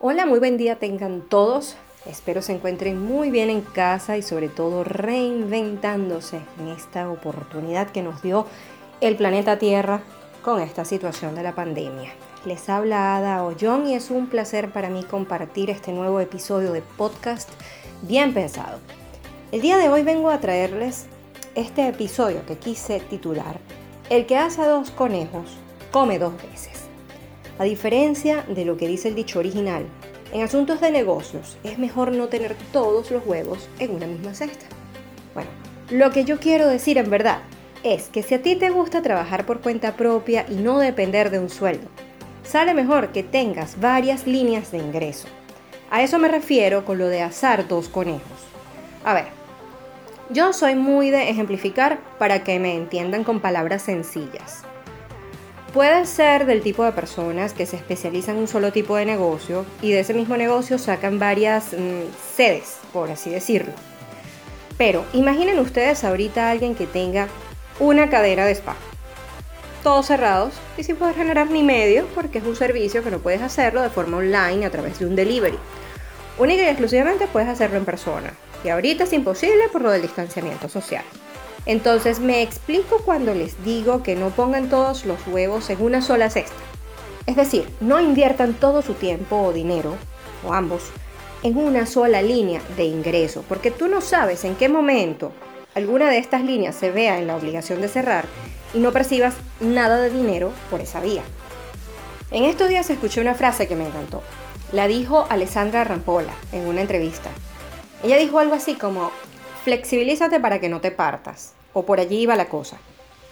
Hola, muy buen día tengan todos. Espero se encuentren muy bien en casa y sobre todo reinventándose en esta oportunidad que nos dio el planeta Tierra con esta situación de la pandemia. Les habla Ada Ollón y es un placer para mí compartir este nuevo episodio de podcast bien pensado. El día de hoy vengo a traerles este episodio que quise titular El que hace dos conejos come dos veces. A diferencia de lo que dice el dicho original, en asuntos de negocios es mejor no tener todos los huevos en una misma cesta. Bueno, lo que yo quiero decir en verdad es que si a ti te gusta trabajar por cuenta propia y no depender de un sueldo, sale mejor que tengas varias líneas de ingreso. A eso me refiero con lo de asar dos conejos. A ver, yo soy muy de ejemplificar para que me entiendan con palabras sencillas. Puede ser del tipo de personas que se especializan en un solo tipo de negocio y de ese mismo negocio sacan varias mm, sedes, por así decirlo. Pero imaginen ustedes ahorita a alguien que tenga una cadera de spa. Todos cerrados y sin poder generar ni medio porque es un servicio que no puedes hacerlo de forma online a través de un delivery. Única y exclusivamente puedes hacerlo en persona. Y ahorita es imposible por lo del distanciamiento social. Entonces me explico cuando les digo que no pongan todos los huevos en una sola cesta. Es decir, no inviertan todo su tiempo o dinero, o ambos, en una sola línea de ingreso, porque tú no sabes en qué momento alguna de estas líneas se vea en la obligación de cerrar y no percibas nada de dinero por esa vía. En estos días escuché una frase que me encantó. La dijo Alessandra Rampola en una entrevista. Ella dijo algo así como, flexibilízate para que no te partas o por allí iba la cosa.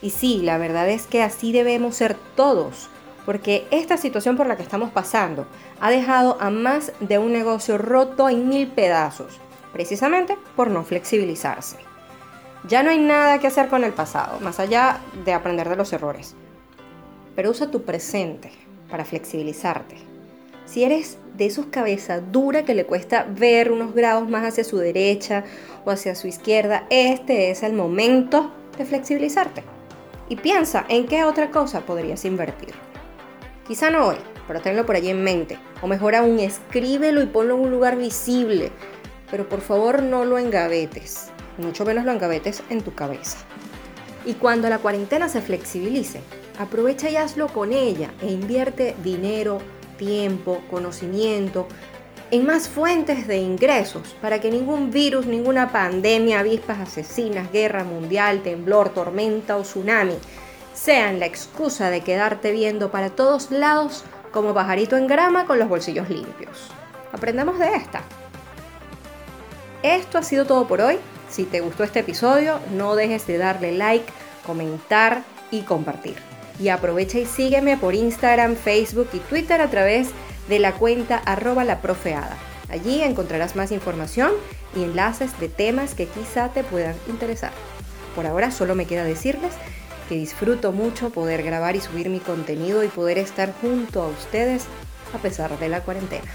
Y sí, la verdad es que así debemos ser todos, porque esta situación por la que estamos pasando ha dejado a más de un negocio roto en mil pedazos, precisamente por no flexibilizarse. Ya no hay nada que hacer con el pasado, más allá de aprender de los errores. Pero usa tu presente para flexibilizarte. Si eres de esos cabeza dura que le cuesta ver unos grados más hacia su derecha o hacia su izquierda, este es el momento de flexibilizarte. Y piensa en qué otra cosa podrías invertir. Quizá no hoy, pero tenlo por allí en mente. O mejor aún, escríbelo y ponlo en un lugar visible. Pero por favor no lo engavetes. Mucho menos lo engavetes en tu cabeza. Y cuando la cuarentena se flexibilice, aprovecha y hazlo con ella e invierte dinero, tiempo, conocimiento, en más fuentes de ingresos para que ningún virus, ninguna pandemia, avispas asesinas, guerra mundial, temblor, tormenta o tsunami sean la excusa de quedarte viendo para todos lados como pajarito en grama con los bolsillos limpios. Aprendamos de esta. Esto ha sido todo por hoy. Si te gustó este episodio, no dejes de darle like, comentar y compartir. Y aprovecha y sígueme por Instagram, Facebook y Twitter a través de la cuenta arroba la profeada. Allí encontrarás más información y enlaces de temas que quizá te puedan interesar. Por ahora solo me queda decirles que disfruto mucho poder grabar y subir mi contenido y poder estar junto a ustedes a pesar de la cuarentena.